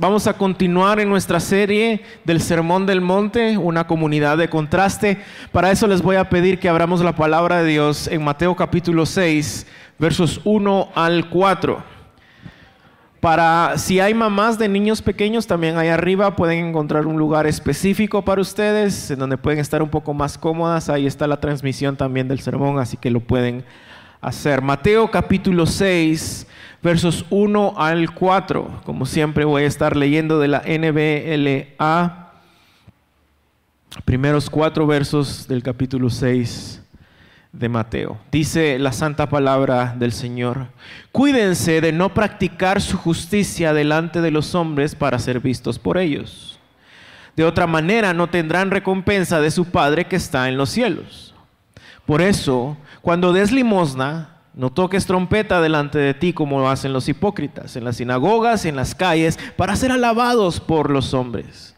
Vamos a continuar en nuestra serie del Sermón del Monte, una comunidad de contraste. Para eso les voy a pedir que abramos la palabra de Dios en Mateo capítulo 6, versos 1 al 4. Para si hay mamás de niños pequeños, también ahí arriba pueden encontrar un lugar específico para ustedes, en donde pueden estar un poco más cómodas. Ahí está la transmisión también del sermón, así que lo pueden hacer. Mateo capítulo 6, versos 1 al 4. Como siempre voy a estar leyendo de la NBLA, primeros cuatro versos del capítulo 6 de Mateo. Dice la santa palabra del Señor, cuídense de no practicar su justicia delante de los hombres para ser vistos por ellos. De otra manera no tendrán recompensa de su Padre que está en los cielos. Por eso, cuando des limosna, no toques trompeta delante de ti como lo hacen los hipócritas en las sinagogas y en las calles para ser alabados por los hombres.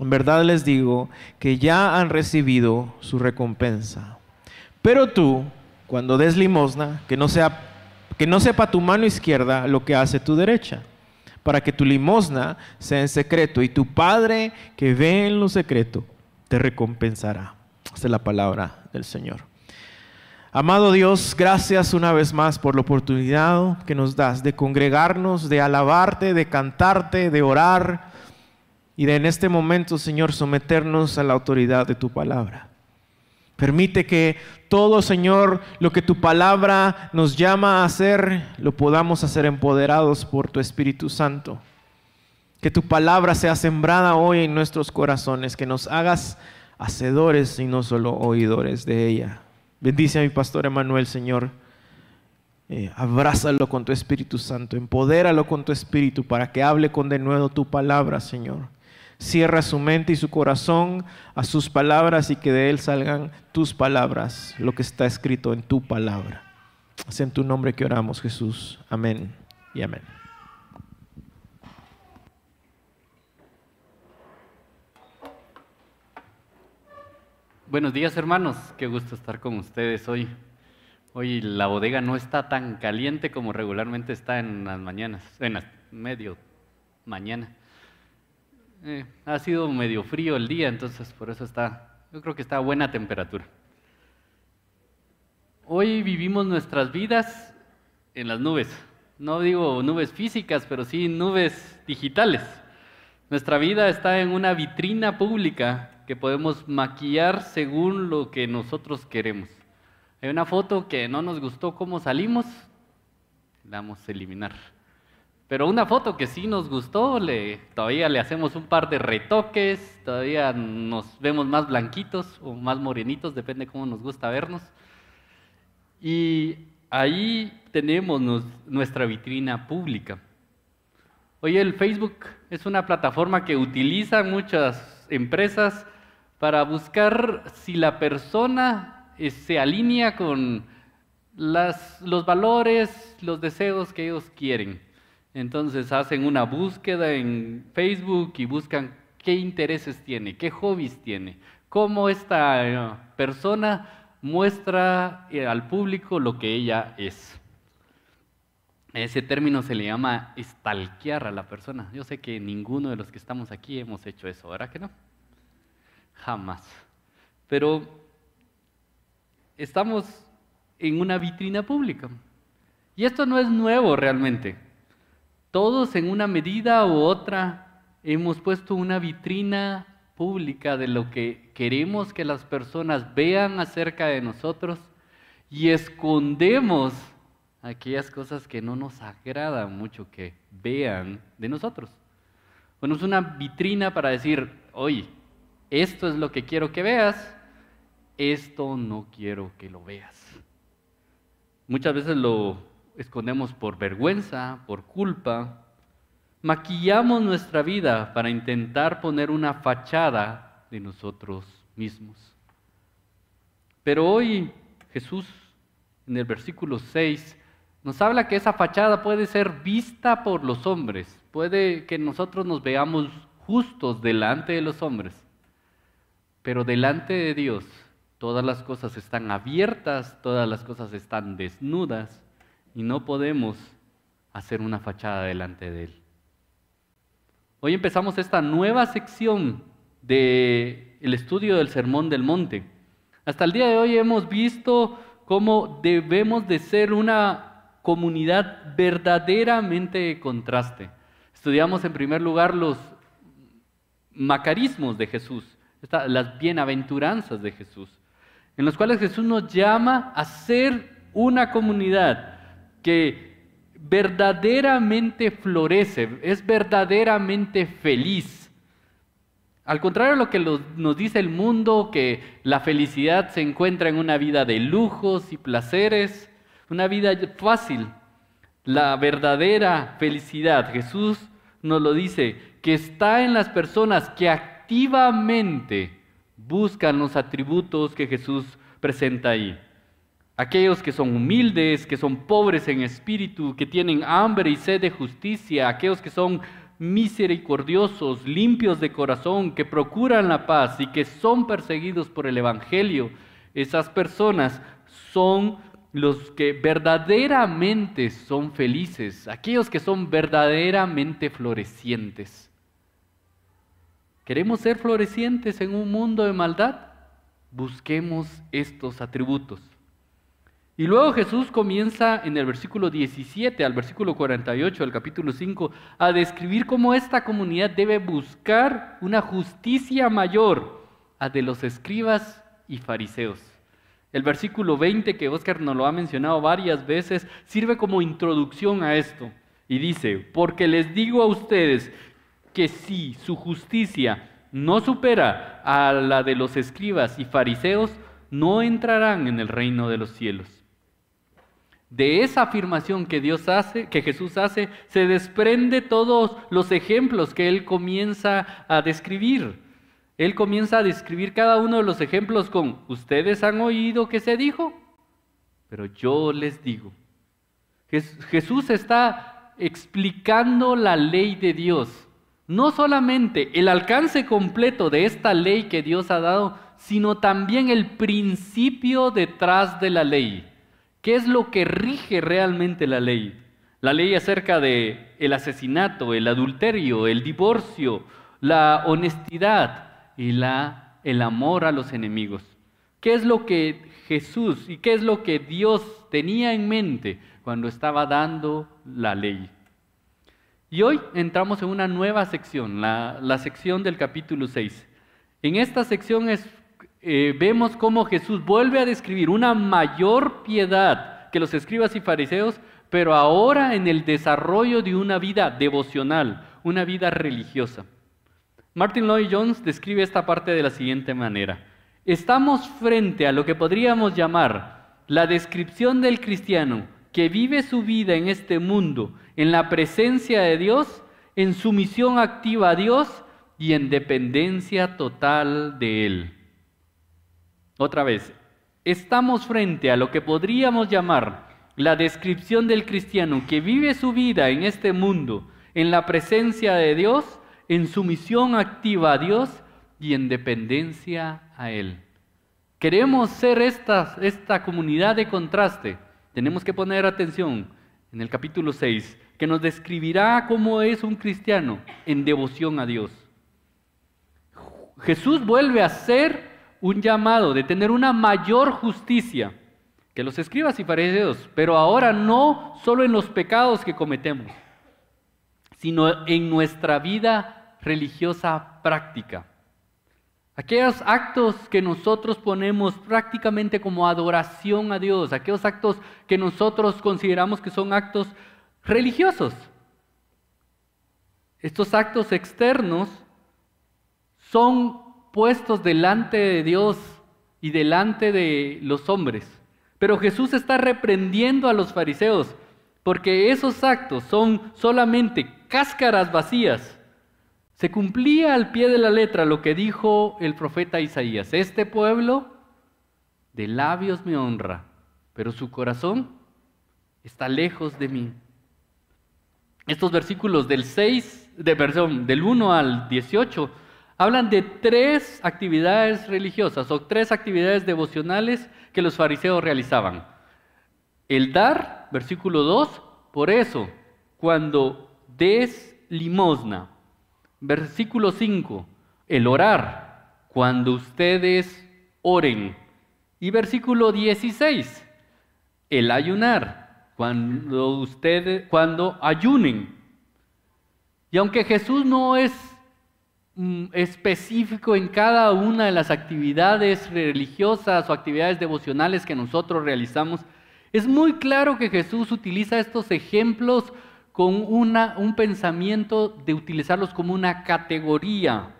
En verdad les digo que ya han recibido su recompensa. Pero tú, cuando des limosna, que no, sea, que no sepa tu mano izquierda lo que hace tu derecha, para que tu limosna sea en secreto y tu Padre que ve en lo secreto te recompensará. Esta es la palabra del Señor. Amado Dios, gracias una vez más por la oportunidad que nos das de congregarnos, de alabarte, de cantarte, de orar y de en este momento, Señor, someternos a la autoridad de tu palabra. Permite que todo, Señor, lo que tu palabra nos llama a hacer, lo podamos hacer empoderados por tu Espíritu Santo. Que tu palabra sea sembrada hoy en nuestros corazones, que nos hagas hacedores y no solo oidores de ella. Bendice a mi pastor Emanuel, Señor. Eh, abrázalo con tu Espíritu Santo, empodéralo con tu Espíritu para que hable con de nuevo tu palabra, Señor. Cierra su mente y su corazón a sus palabras y que de él salgan tus palabras, lo que está escrito en tu palabra. Es en tu nombre que oramos, Jesús. Amén y amén. Buenos días hermanos, qué gusto estar con ustedes hoy. Hoy la bodega no está tan caliente como regularmente está en las mañanas, en las medio mañana. Eh, ha sido medio frío el día, entonces por eso está, yo creo que está a buena temperatura. Hoy vivimos nuestras vidas en las nubes. No digo nubes físicas, pero sí nubes digitales. Nuestra vida está en una vitrina pública que podemos maquillar según lo que nosotros queremos. Hay una foto que no nos gustó cómo salimos, la vamos a eliminar. Pero una foto que sí nos gustó, le, todavía le hacemos un par de retoques, todavía nos vemos más blanquitos o más morenitos, depende cómo nos gusta vernos. Y ahí tenemos nuestra vitrina pública. Hoy el Facebook es una plataforma que utilizan muchas empresas para buscar si la persona eh, se alinea con los valores, los deseos que ellos quieren. Entonces hacen una búsqueda en Facebook y buscan qué intereses tiene, qué hobbies tiene, cómo esta eh, persona muestra eh, al público lo que ella es. Ese término se le llama stalkear a la persona. Yo sé que ninguno de los que estamos aquí hemos hecho eso, ¿verdad que no? Jamás. Pero estamos en una vitrina pública. Y esto no es nuevo realmente. Todos en una medida u otra hemos puesto una vitrina pública de lo que queremos que las personas vean acerca de nosotros y escondemos aquellas cosas que no nos agradan mucho que vean de nosotros. Ponemos una vitrina para decir, oye, esto es lo que quiero que veas, esto no quiero que lo veas. Muchas veces lo escondemos por vergüenza, por culpa. Maquillamos nuestra vida para intentar poner una fachada de nosotros mismos. Pero hoy Jesús, en el versículo 6, nos habla que esa fachada puede ser vista por los hombres, puede que nosotros nos veamos justos delante de los hombres, pero delante de Dios todas las cosas están abiertas, todas las cosas están desnudas y no podemos hacer una fachada delante de Él. Hoy empezamos esta nueva sección del el estudio del Sermón del Monte. Hasta el día de hoy hemos visto cómo debemos de ser una comunidad verdaderamente de contraste. Estudiamos en primer lugar los macarismos de Jesús, las bienaventuranzas de Jesús, en los cuales Jesús nos llama a ser una comunidad que verdaderamente florece, es verdaderamente feliz. Al contrario de lo que nos dice el mundo, que la felicidad se encuentra en una vida de lujos y placeres, una vida fácil. La verdadera felicidad, Jesús nos lo dice, que está en las personas que activamente buscan los atributos que Jesús presenta ahí. Aquellos que son humildes, que son pobres en espíritu, que tienen hambre y sed de justicia, aquellos que son misericordiosos, limpios de corazón, que procuran la paz y que son perseguidos por el Evangelio, esas personas son los que verdaderamente son felices, aquellos que son verdaderamente florecientes. ¿Queremos ser florecientes en un mundo de maldad? Busquemos estos atributos. Y luego Jesús comienza en el versículo 17 al versículo 48 del capítulo 5 a describir cómo esta comunidad debe buscar una justicia mayor a de los escribas y fariseos. El versículo 20 que Oscar nos lo ha mencionado varias veces sirve como introducción a esto y dice, porque les digo a ustedes que si su justicia no supera a la de los escribas y fariseos, no entrarán en el reino de los cielos. De esa afirmación que Dios hace, que Jesús hace, se desprende todos los ejemplos que él comienza a describir. Él comienza a describir cada uno de los ejemplos con, ustedes han oído que se dijo, pero yo les digo. Jesús está explicando la ley de Dios. No solamente el alcance completo de esta ley que Dios ha dado, sino también el principio detrás de la ley. ¿Qué es lo que rige realmente la ley? La ley acerca de el asesinato, el adulterio, el divorcio, la honestidad y el amor a los enemigos. ¿Qué es lo que Jesús y qué es lo que Dios tenía en mente cuando estaba dando la ley? Y hoy entramos en una nueva sección, la, sección del capítulo 6. En esta sección eh, vemos cómo Jesús vuelve a describir una mayor piedad que los escribas y fariseos, pero ahora en el desarrollo de una vida devocional, una vida religiosa. Martin Lloyd Jones describe esta parte de la siguiente manera. Estamos frente a lo que podríamos llamar la descripción del cristiano que vive su vida en este mundo, en la presencia de Dios, en sumisión activa a Dios y en dependencia total de Él. Otra vez, estamos frente a lo que podríamos llamar la descripción del cristiano que vive su vida en este mundo, en la presencia de Dios, en sumisión activa a Dios y en dependencia a Él. Queremos ser esta, esta comunidad de contraste. Tenemos que poner atención en el capítulo 6, que nos describirá cómo es un cristiano en devoción a Dios. Jesús vuelve a ser un llamado de tener una mayor justicia que los escribas y fariseos, pero ahora no solo en los pecados que cometemos, sino en nuestra vida religiosa práctica. Aquellos actos que nosotros ponemos prácticamente como adoración a Dios, aquellos actos que nosotros consideramos que son actos religiosos. Estos actos externos son puestos delante de Dios y delante de los hombres. Pero Jesús está reprendiendo a los fariseos porque esos actos son solamente cáscaras vacías. Se cumplía al pie de la letra lo que dijo el profeta Isaías. Este pueblo de labios me honra, pero su corazón está lejos de mí. Estos versículos del 6, de, perdón, del 1 al 18 hablan de tres actividades religiosas o tres actividades devocionales que los fariseos realizaban. El dar, versículo 2, por eso, cuando des limosna. Versículo 5, el orar, cuando ustedes oren. Y versículo 16, el ayunar, cuando ustedes, cuando ayunen. Y aunque Jesús no es mm, específico en cada una de las actividades religiosas o actividades devocionales que nosotros realizamos, es muy claro que Jesús utiliza estos ejemplos con una, un pensamiento de utilizarlos como una categoría.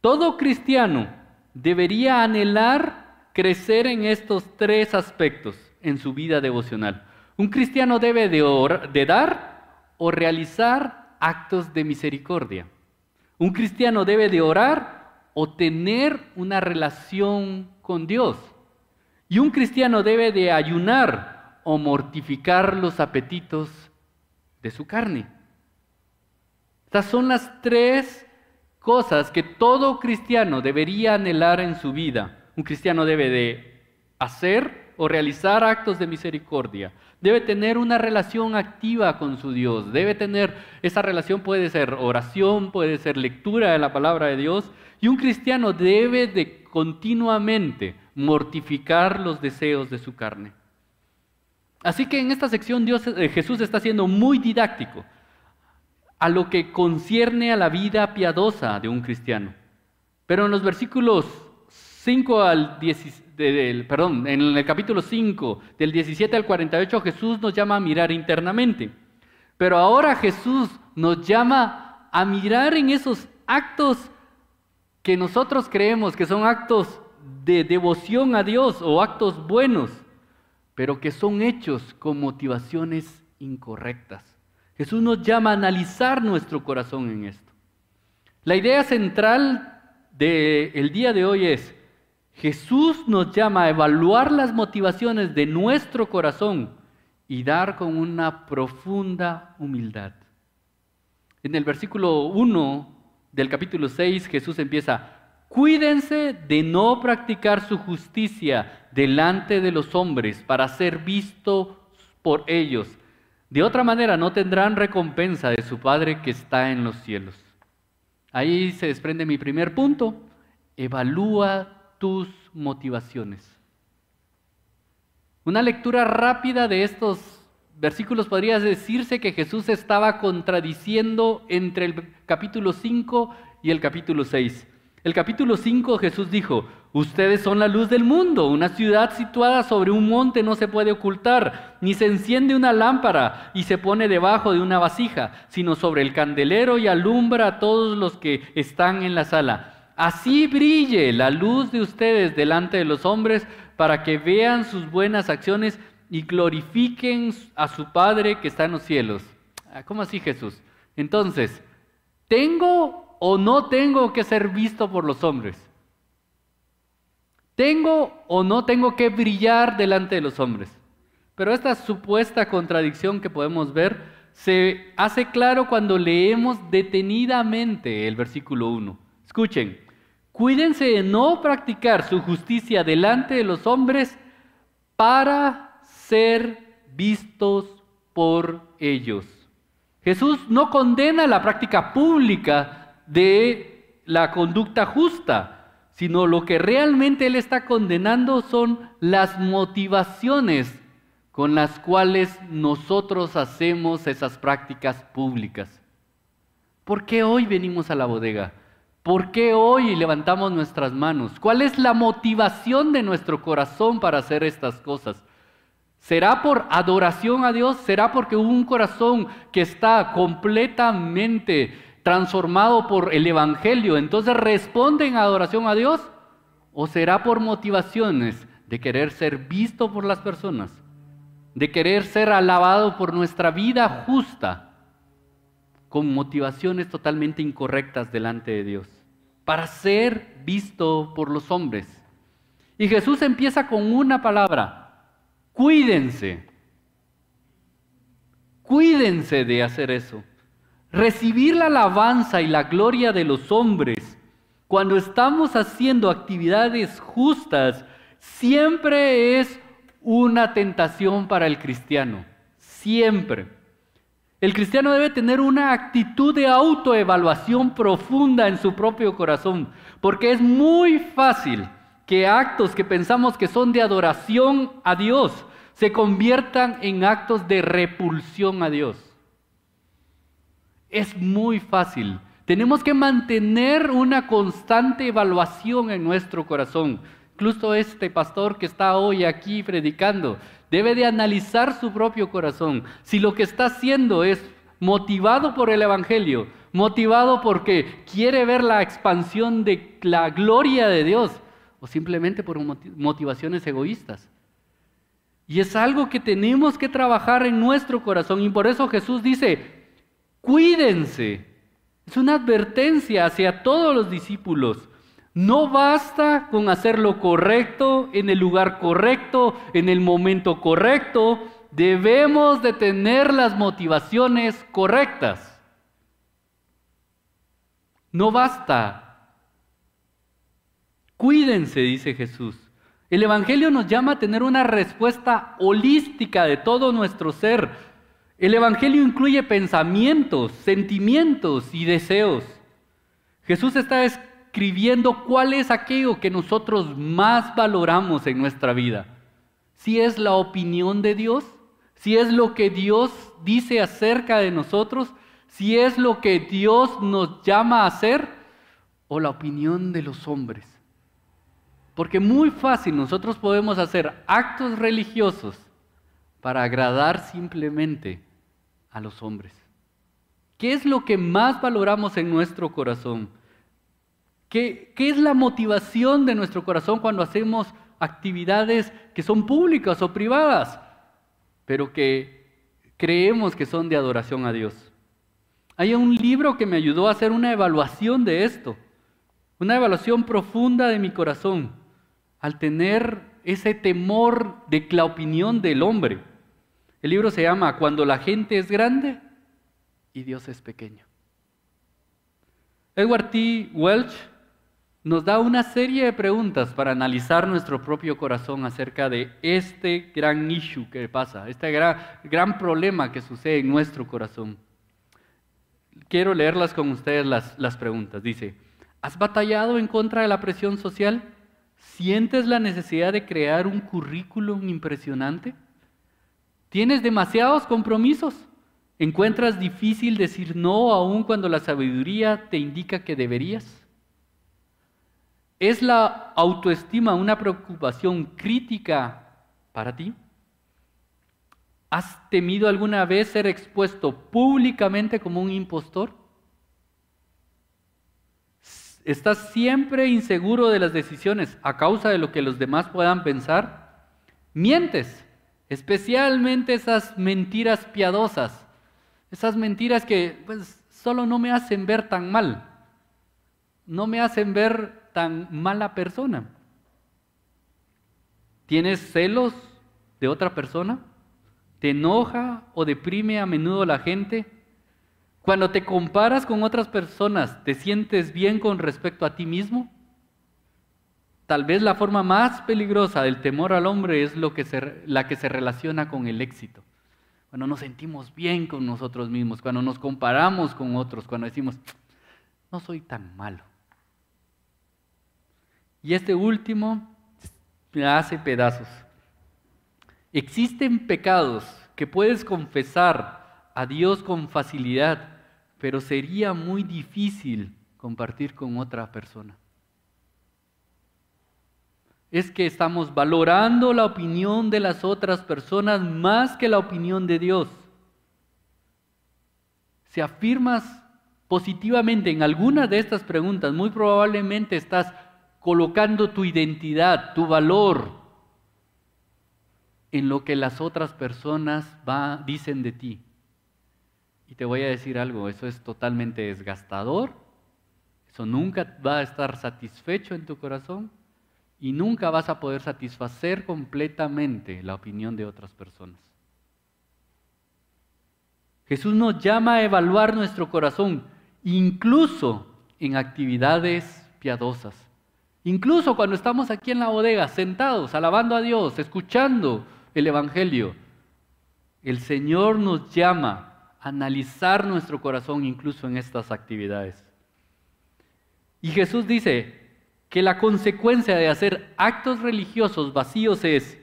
Todo cristiano debería anhelar crecer en estos tres aspectos en su vida devocional. Un cristiano debe de, de dar o realizar actos de misericordia. Un cristiano debe de orar o tener una relación con Dios. Y un cristiano debe de ayunar o mortificar los apetitos de su carne. Estas son las tres cosas que todo cristiano debería anhelar en su vida. Un cristiano debe de hacer o realizar actos de misericordia. Debe tener una relación activa con su Dios. Debe tener, esa relación puede ser oración, puede ser lectura de la palabra de Dios. Y un cristiano debe de continuamente mortificar los deseos de su carne. Así que en esta sección Dios, eh, Jesús está siendo muy didáctico a lo que concierne a la vida piadosa de un cristiano. Pero en los versículos 5 al 10, perdón, en el capítulo 5, del 17 al 48, Jesús nos llama a mirar internamente. Pero ahora Jesús nos llama a mirar en esos actos que nosotros creemos que son actos de devoción a Dios o actos buenos, pero que son hechos con motivaciones incorrectas. Jesús nos llama a analizar nuestro corazón en esto. La idea central del día de hoy es, Jesús nos llama a evaluar las motivaciones de nuestro corazón y dar con una profunda humildad. En el versículo 1 del capítulo 6 Jesús empieza, Cuídense de no practicar su justicia delante de los hombres para ser visto por ellos. De otra manera no tendrán recompensa de su Padre que está en los cielos. Ahí se desprende mi primer punto. Evalúa tus motivaciones. Una lectura rápida de estos versículos podría decirse que Jesús estaba contradiciendo entre el capítulo 5 y el capítulo 6. El capítulo 5 Jesús dijo, ustedes son la luz del mundo, una ciudad situada sobre un monte no se puede ocultar, ni se enciende una lámpara y se pone debajo de una vasija, sino sobre el candelero y alumbra a todos los que están en la sala. Así brille la luz de ustedes delante de los hombres para que vean sus buenas acciones y glorifiquen a su Padre que está en los cielos. Ah, ¿Cómo así Jesús? Entonces, tengo o no tengo que ser visto por los hombres? ¿Tengo o no tengo que brillar delante de los hombres? Pero esta supuesta contradicción que podemos ver se hace claro cuando leemos detenidamente el versículo 1. Escuchen, cuídense de no practicar su justicia delante de los hombres para ser vistos por ellos. Jesús no condena la práctica pública de la conducta justa, sino lo que realmente Él está condenando son las motivaciones con las cuales nosotros hacemos esas prácticas públicas. ¿Por qué hoy venimos a la bodega? ¿Por qué hoy levantamos nuestras manos? ¿Cuál es la motivación de nuestro corazón para hacer estas cosas? ¿Será por adoración a Dios? ¿Será porque un corazón que está completamente transformado por el Evangelio, entonces responden a adoración a Dios? ¿O será por motivaciones de querer ser visto por las personas? De querer ser alabado por nuestra vida justa, con motivaciones totalmente incorrectas delante de Dios, para ser visto por los hombres. Y Jesús empieza con una palabra, cuídense. Cuídense de hacer eso. Recibir la alabanza y la gloria de los hombres cuando estamos haciendo actividades justas siempre es una tentación para el cristiano. Siempre. El cristiano debe tener una actitud de autoevaluación profunda en su propio corazón, porque es muy fácil que actos que pensamos que son de adoración a Dios se conviertan en actos de repulsión a Dios. Es muy fácil. Tenemos que mantener una constante evaluación en nuestro corazón. Incluso este pastor que está hoy aquí predicando debe de analizar su propio corazón. Si lo que está haciendo es motivado por el Evangelio, motivado porque quiere ver la expansión de la gloria de Dios, o simplemente por motivaciones egoístas. Y es algo que tenemos que trabajar en nuestro corazón. Y por eso Jesús dice, cuídense. Es una advertencia hacia todos los discípulos. No basta con hacer lo correcto en el lugar correcto, en el momento correcto. Debemos de tener las motivaciones correctas. No basta. Cuídense, dice Jesús. El Evangelio nos llama a tener una respuesta holística de todo nuestro ser. El Evangelio incluye pensamientos, sentimientos y deseos. Jesús está escribiendo cuál es aquello que nosotros más valoramos en nuestra vida. Si es la opinión de Dios, si es lo que Dios dice acerca de nosotros, si es lo que Dios nos llama a hacer o la opinión de los hombres. Porque muy fácil nosotros podemos hacer actos religiosos para agradar simplemente a los hombres. ¿Qué es lo que más valoramos en nuestro corazón? ¿Qué, es la motivación de nuestro corazón cuando hacemos actividades que son públicas o privadas, pero que creemos que son de adoración a Dios? Hay un libro que me ayudó a hacer una evaluación de esto, una evaluación profunda de mi corazón, al tener ese temor de la opinión del hombre. El libro se llama Cuando la gente es grande y Dios es pequeño. Edward T. Welch nos da una serie de preguntas para analizar nuestro propio corazón acerca de este gran issue que pasa, este gran, gran problema que sucede en nuestro corazón. Quiero leerlas con ustedes las, las preguntas. Dice, ¿has batallado en contra de la presión social? ¿Sientes la necesidad de crear un currículum impresionante? ¿Tienes demasiados compromisos? ¿Encuentras difícil decir no aun cuando la sabiduría te indica que deberías? ¿Es la autoestima una preocupación crítica para ti? ¿Has temido alguna vez ser expuesto públicamente como un impostor? ¿Estás siempre inseguro de las decisiones a causa de lo que los demás puedan pensar? Mientes, especialmente esas mentiras piadosas, esas mentiras que pues, solo no me hacen ver tan mal, no me hacen ver tan mala persona? ¿Tienes celos de otra persona? ¿Te enoja o deprime a menudo la gente? Cuando te comparas con otras personas, ¿te sientes bien con respecto a ti mismo? Tal vez la forma más peligrosa del temor al hombre es lo que la que se relaciona con el éxito. Cuando nos sentimos bien con nosotros mismos, cuando nos comparamos con otros, cuando decimos, no soy tan malo. Y este último me hace pedazos. Existen pecados que puedes confesar a Dios con facilidad, pero sería muy difícil compartir con otra persona. Es que estamos valorando la opinión de las otras personas más que la opinión de Dios. Si afirmas positivamente en alguna de estas preguntas, muy probablemente estás colocando tu identidad, tu valor en lo que las otras personas dicen de ti. Y te voy a decir algo, eso es totalmente desgastador, eso nunca va a estar satisfecho en tu corazón y nunca vas a poder satisfacer completamente la opinión de otras personas. Jesús nos llama a evaluar nuestro corazón, incluso en actividades piadosas. Incluso cuando estamos aquí en la bodega, sentados, alabando a Dios, escuchando el Evangelio, el Señor nos llama analizar nuestro corazón incluso en estas actividades. Y Jesús dice que la consecuencia de hacer actos religiosos vacíos es,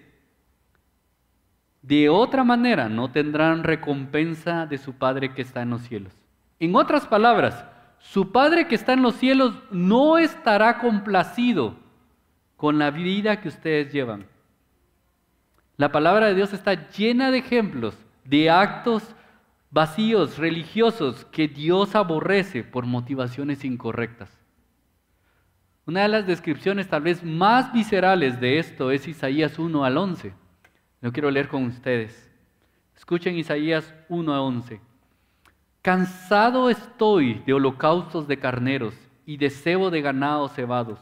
de otra manera no tendrán recompensa de su Padre que está en los cielos. En otras palabras, su Padre que está en los cielos no estará complacido con la vida que ustedes llevan. La palabra de Dios está llena de ejemplos de actos vacíos, religiosos, que Dios aborrece por motivaciones incorrectas. Una de las descripciones tal vez más viscerales de esto es Isaías 1 al 11. Lo quiero leer con ustedes. Escuchen Isaías 1 a 11. Cansado estoy de holocaustos de carneros y de cebo de ganados cebados.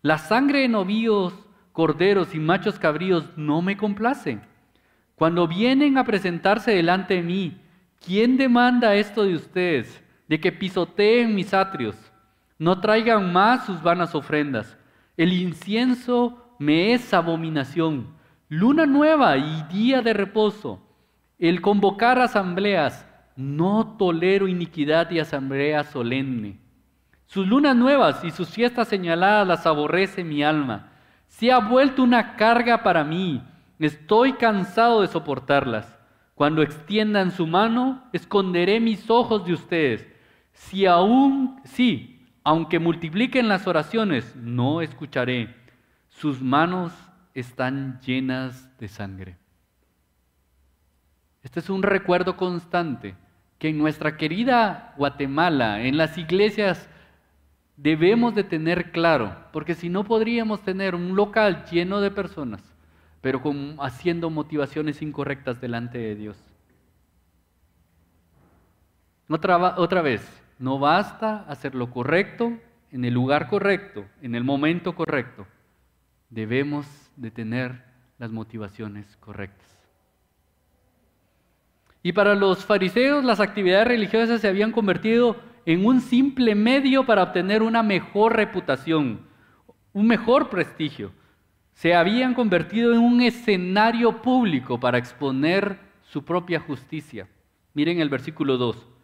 La sangre de novíos, corderos y machos cabríos no me complace. Cuando vienen a presentarse delante de mí, ¿quién demanda esto de ustedes? De que pisoteen mis atrios, no traigan más sus vanas ofrendas. El incienso me es abominación. Luna nueva y día de reposo. El convocar asambleas. No tolero iniquidad y asamblea solemne. Sus lunas nuevas y sus fiestas señaladas las aborrece mi alma. Se ha vuelto una carga para mí. Estoy cansado de soportarlas. Cuando extiendan su mano, esconderé mis ojos de ustedes. Si aún, sí, aunque multipliquen las oraciones, no escucharé. Sus manos están llenas de sangre. Este es un recuerdo constante que en nuestra querida Guatemala, en las iglesias, debemos de tener claro, porque si no podríamos tener un local lleno de personas, pero con, haciendo motivaciones incorrectas delante de Dios. Otra, otra vez, no basta hacer lo correcto en el lugar correcto, en el momento correcto. Debemos de tener las motivaciones correctas. Y para los fariseos las actividades religiosas se habían convertido en un simple medio para obtener una mejor reputación, un mejor prestigio. Se habían convertido en un escenario público para exponer su propia justicia. Miren el versículo 2.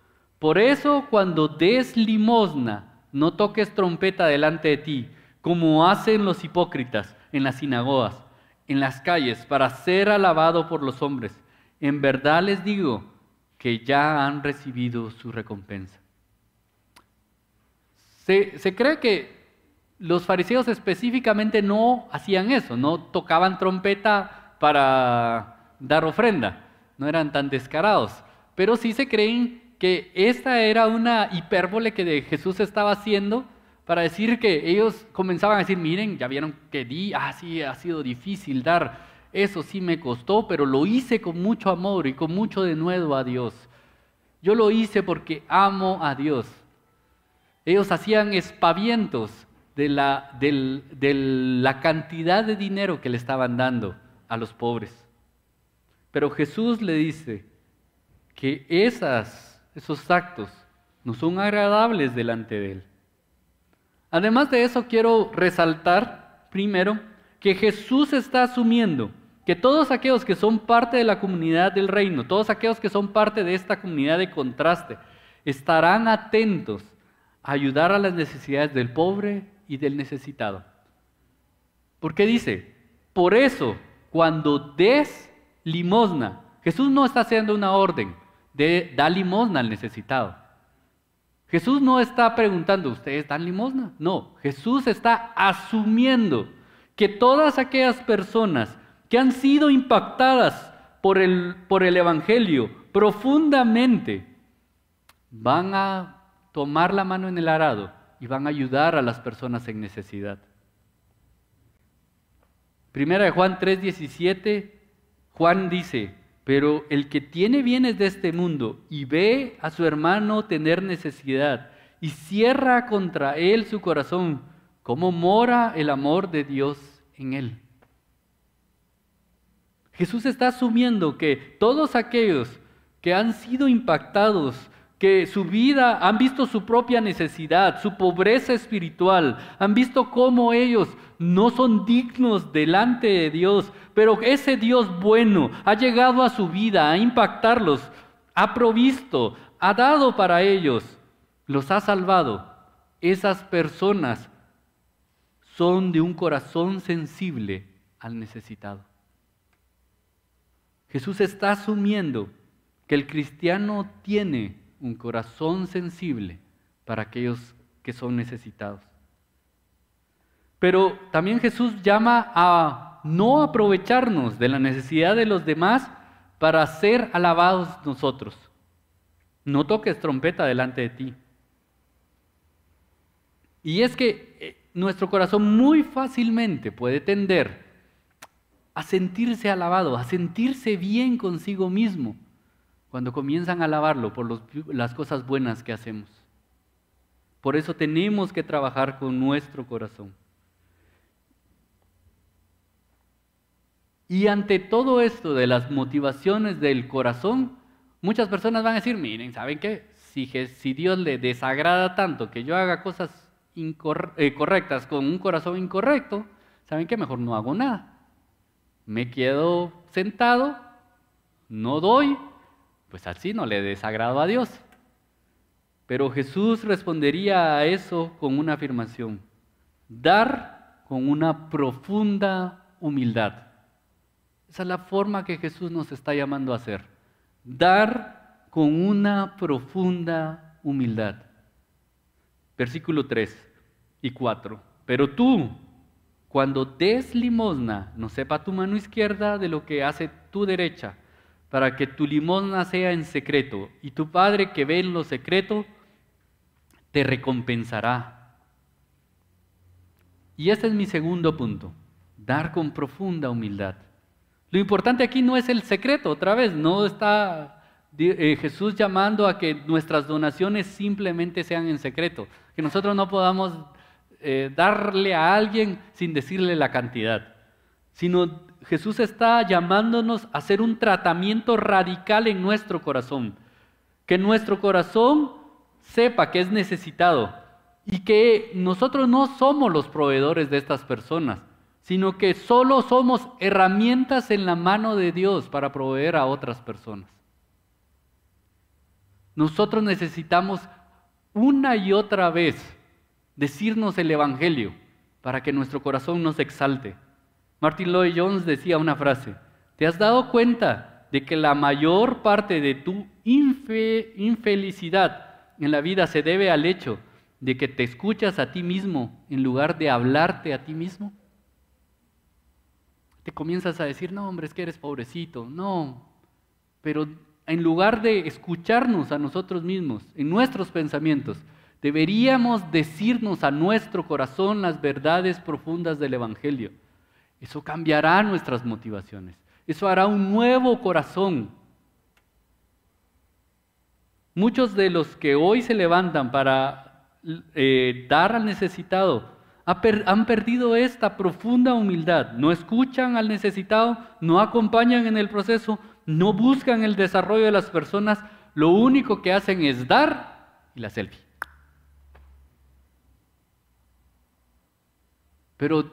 Por eso cuando des limosna, no toques trompeta delante de ti, como hacen los hipócritas en las sinagogas, en las calles, para ser alabado por los hombres. En verdad les digo que ya han recibido su recompensa. Se, cree que los fariseos específicamente no hacían eso, no tocaban trompeta para dar ofrenda, no eran tan descarados, pero sí se creen que esta era una hipérbole que Jesús estaba haciendo para decir que ellos comenzaban a decir, miren, ya vieron que di, ah, sí, ha sido difícil dar eso sí me costó, pero lo hice con mucho amor y con mucho denuedo a Dios. Yo lo hice porque amo a Dios. Ellos hacían espavientos de la, de la cantidad de dinero que le estaban dando a los pobres. Pero Jesús le dice que esas, esos actos no son agradables delante de Él. Además de eso, quiero resaltar primero que Jesús está asumiendo que todos aquellos que son parte de la comunidad del reino, todos aquellos que son parte de esta comunidad de contraste, estarán atentos a ayudar a las necesidades del pobre y del necesitado. ¿Por qué dice? Por eso, cuando des limosna, Jesús no está haciendo una orden de dar limosna al necesitado. Jesús no está preguntando, ¿ustedes dan limosna? No, Jesús está asumiendo que todas aquellas personas que han sido impactadas por el, por el Evangelio profundamente, van a tomar la mano en el arado y van a ayudar a las personas en necesidad. Primera de Juan 3:17, Juan dice, pero el que tiene bienes de este mundo y ve a su hermano tener necesidad y cierra contra él su corazón, ¿cómo mora el amor de Dios en él? Jesús está asumiendo que todos aquellos que han sido impactados, que su vida han visto su propia necesidad, su pobreza espiritual, han visto cómo ellos no son dignos delante de Dios, pero ese Dios bueno ha llegado a su vida a impactarlos. ha provisto, ha dado para ellos, los ha salvado. Esas personas son de un corazón sensible al necesitado. Jesús está asumiendo que el cristiano tiene un corazón sensible para aquellos que son necesitados. Pero también Jesús llama a no aprovecharnos de la necesidad de los demás para ser alabados nosotros. No toques trompeta delante de ti. Y es que eh, nuestro corazón muy fácilmente puede tender a sentirse alabado, a sentirse bien consigo mismo, cuando comienzan a alabarlo por las cosas buenas que hacemos. Por eso tenemos que trabajar con nuestro corazón. Y ante todo esto de las motivaciones del corazón, muchas personas van a decir, miren, ¿saben qué? Si, Dios le desagrada tanto que yo haga cosas eh, correctas con un corazón incorrecto, ¿saben qué? Mejor no hago nada. Me quedo sentado, no doy, pues así no le desagrado a Dios. Pero Jesús respondería a eso con una afirmación. Dar con una profunda humildad. Esa es la forma que Jesús nos está llamando a hacer. Dar con una profunda humildad. Versículo 3 y 4. Pero tú, cuando des limosna, no sepa tu mano izquierda de lo que hace tu derecha, para que tu limosna sea en secreto, y tu Padre que ve en lo secreto, te recompensará. Y este es mi segundo punto, dar con profunda humildad. Lo importante aquí no es el secreto, otra vez, no está eh, Jesús llamando a que nuestras donaciones simplemente sean en secreto, que nosotros no podamos eh, darle a alguien sin decirle la cantidad, sino Jesús está llamándonos a hacer un tratamiento radical en nuestro corazón, que nuestro corazón sepa que es necesitado y que nosotros no somos los proveedores de estas personas, sino que solo somos herramientas en la mano de Dios para proveer a otras personas. Nosotros necesitamos una y otra vez decirnos el Evangelio para que nuestro corazón nos exalte. Martin Lloyd Jones decía una frase, ¿te has dado cuenta de que la mayor parte de tu infelicidad en la vida se debe al hecho de que te escuchas a ti mismo en lugar de hablarte a ti mismo? Te comienzas a decir, no, hombre, es que eres pobrecito. No, pero en lugar de escucharnos a nosotros mismos, en nuestros pensamientos, deberíamos decirnos a nuestro corazón las verdades profundas del Evangelio. Eso cambiará nuestras motivaciones. Eso hará un nuevo corazón. Muchos de los que hoy se levantan para eh, dar al necesitado han perdido esta profunda humildad. No escuchan al necesitado, no acompañan en el proceso, no buscan el desarrollo de las personas. Lo único que hacen es dar y la selfie. Pero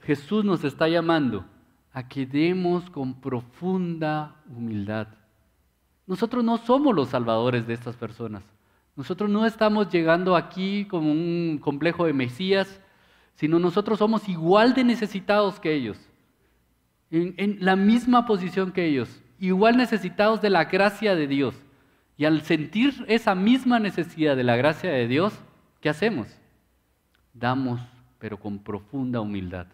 Jesús nos está llamando a que demos con profunda humildad. Nosotros no somos los salvadores de estas personas. Nosotros no estamos llegando aquí como un complejo de Mesías sino nosotros somos igual de necesitados que ellos, en, la misma posición que ellos, igual necesitados de la gracia de Dios. Y al sentir esa misma necesidad de la gracia de Dios, ¿qué hacemos? Damos, pero con profunda humildad.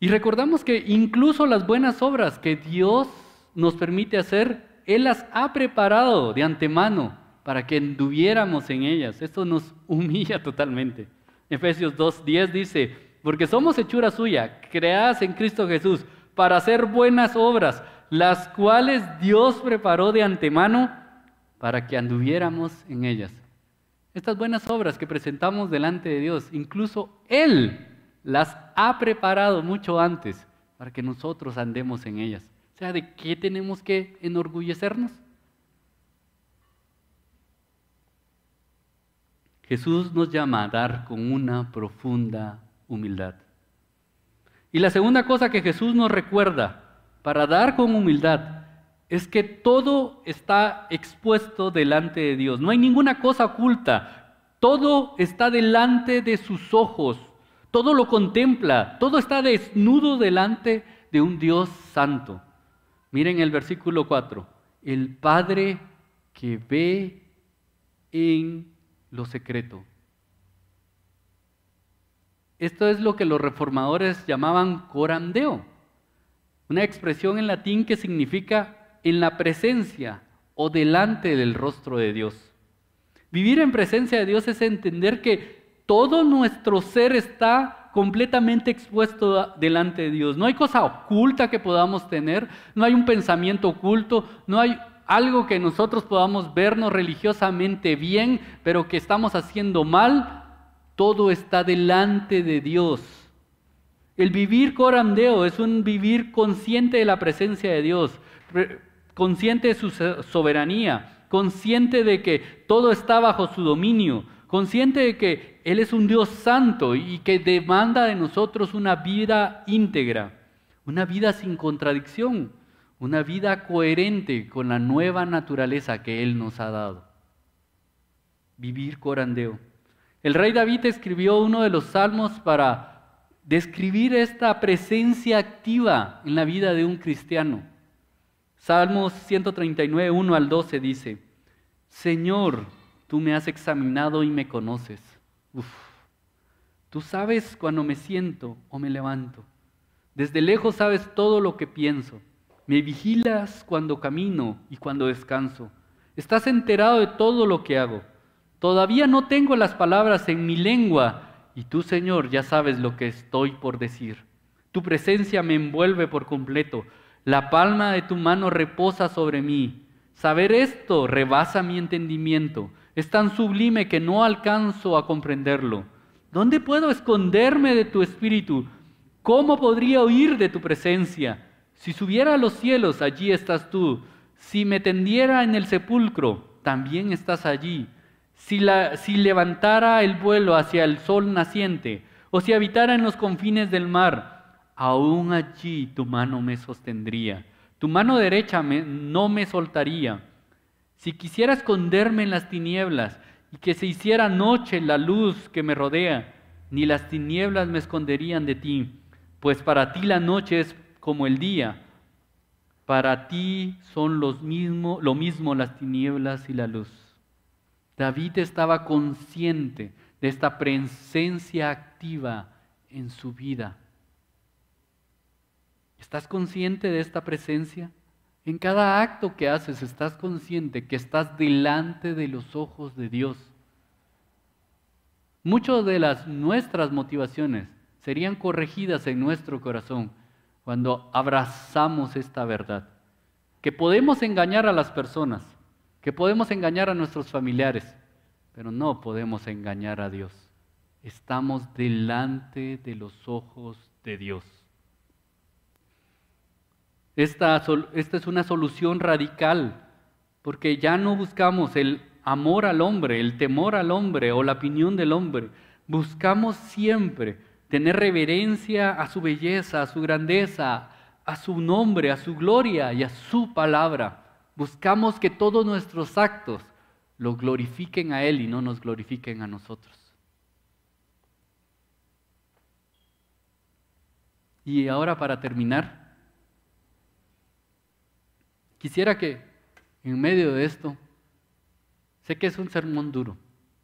Y recordamos que incluso las buenas obras que Dios nos permite hacer, Él las ha preparado de antemano para que anduviéramos en ellas. Esto nos humilla totalmente. Efesios 2.10 dice, porque somos hechura suya, creadas en Cristo Jesús, para hacer buenas obras, las cuales Dios preparó de antemano para que anduviéramos en ellas. Estas buenas obras que presentamos delante de Dios, incluso Él las ha preparado mucho antes para que nosotros andemos en ellas. O sea, ¿de qué tenemos que enorgullecernos? Jesús nos llama a dar con una profunda humildad. Y la segunda cosa que Jesús nos recuerda para dar con humildad, es que todo está expuesto delante de Dios. No hay ninguna cosa oculta. Todo está delante de sus ojos. Todo lo contempla. Todo está desnudo delante de un Dios santo. Miren el versículo 4. El Padre que ve en lo secreto. Esto es lo que los reformadores llamaban corandeo, una expresión en latín que significa en la presencia o delante del rostro de Dios. Vivir en presencia de Dios es entender que todo nuestro ser está completamente expuesto delante de Dios. No hay cosa oculta que podamos tener, no hay un pensamiento oculto, no hay algo que nosotros podamos vernos religiosamente bien, pero que estamos haciendo mal. Todo está delante de Dios. El vivir corandeo es un vivir consciente de la presencia de Dios consciente de su soberanía, consciente de que todo está bajo su dominio, consciente de que Él es un Dios santo y que demanda de nosotros una vida íntegra, una vida sin contradicción, una vida coherente con la nueva naturaleza que Él nos ha dado. Vivir corandeo. El rey David escribió uno de los salmos para describir esta presencia activa en la vida de un cristiano. Salmos 139, 1 al 12 dice, Señor, tú me has examinado y me conoces. Tú sabes cuando me siento o me levanto. Desde lejos sabes todo lo que pienso. Me vigilas cuando camino y cuando descanso. Estás enterado de todo lo que hago. Todavía no tengo las palabras en mi lengua y tú, Señor, ya sabes lo que estoy por decir. Tu presencia me envuelve por completo. La palma de tu mano reposa sobre mí. Saber esto rebasa mi entendimiento. Es tan sublime que no alcanzo a comprenderlo. ¿Dónde puedo esconderme de tu espíritu? ¿Cómo podría huir de tu presencia? Si subiera a los cielos, allí estás tú. Si me tendiera en el sepulcro, también estás allí. Si, levantara el vuelo hacia el sol naciente, o si habitara en los confines del mar, aún allí tu mano me sostendría, tu mano derecha no me soltaría. Si quisiera esconderme en las tinieblas y que se hiciera noche la luz que me rodea, ni las tinieblas me esconderían de ti, pues para ti la noche es como el día, para ti son los mismo, lo mismo las tinieblas y la luz. David estaba consciente de esta presencia activa en su vida. ¿Estás consciente de esta presencia? En cada acto que haces, ¿estás consciente que estás delante de los ojos de Dios? Muchas de las nuestras motivaciones serían corregidas en nuestro corazón cuando abrazamos esta verdad. Que podemos engañar a las personas, que podemos engañar a nuestros familiares, pero no podemos engañar a Dios. Estamos delante de los ojos de Dios. Esta, es una solución radical, porque ya no buscamos el amor al hombre, el temor al hombre o la opinión del hombre. Buscamos siempre tener reverencia a su belleza, a su grandeza, a su nombre, a su gloria y a su palabra. Buscamos que todos nuestros actos lo glorifiquen a Él y no nos glorifiquen a nosotros. Y ahora para terminar, Quisiera que en medio de esto, sé que es un sermón duro,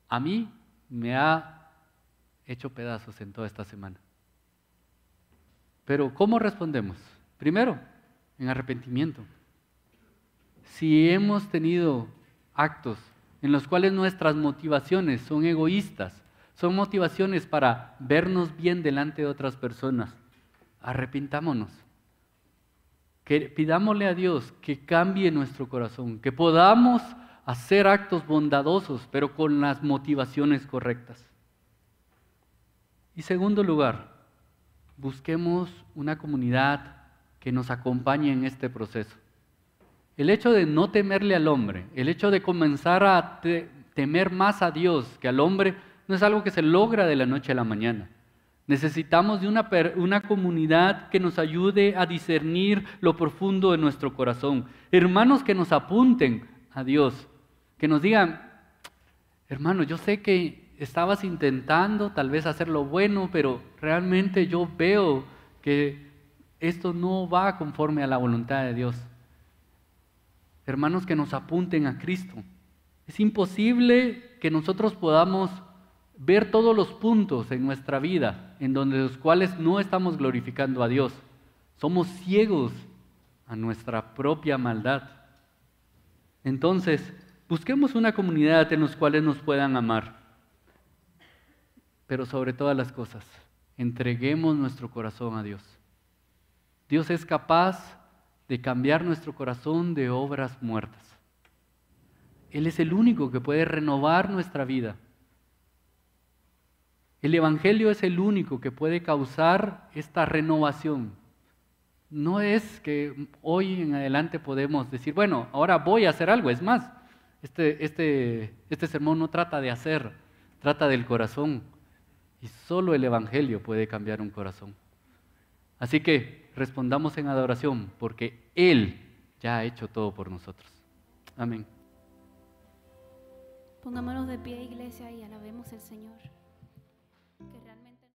a mí me ha hecho pedazos en toda esta semana. Pero ¿cómo respondemos? Primero, en arrepentimiento. Si hemos tenido actos en los cuales nuestras motivaciones son egoístas, son motivaciones para vernos bien delante de otras personas, arrepintámonos que pidámosle a Dios que cambie nuestro corazón, que podamos hacer actos bondadosos, pero con las motivaciones correctas. Y segundo lugar, busquemos una comunidad que nos acompañe en este proceso. El hecho de no temerle al hombre, el hecho de comenzar a temer más a Dios que al hombre, no es algo que se logra de la noche a la mañana. Necesitamos de una, una, comunidad que nos ayude a discernir lo profundo de nuestro corazón. Hermanos que nos apunten a Dios, que nos digan, hermano, yo sé que estabas intentando tal vez hacer lo bueno, pero realmente yo veo que esto no va conforme a la voluntad de Dios. Hermanos que nos apunten a Cristo. Es imposible que nosotros podamos ver todos los puntos en nuestra vida en donde los cuales no estamos glorificando a Dios. Somos ciegos a nuestra propia maldad. Entonces, busquemos una comunidad en los cuales nos puedan amar. Pero sobre todas las cosas, entreguemos nuestro corazón a Dios. Dios es capaz de cambiar nuestro corazón de obras muertas. Él es el único que puede renovar nuestra vida el Evangelio es el único que puede causar esta renovación. No es que hoy en adelante podemos decir, bueno, ahora voy a hacer algo. Es más, este, este, este sermón no trata de hacer, trata del corazón. Y solo el Evangelio puede cambiar un corazón. Así que respondamos en adoración porque Él ya ha hecho todo por nosotros. Amén. Pongámonos de pie, iglesia, y alabemos al Señor.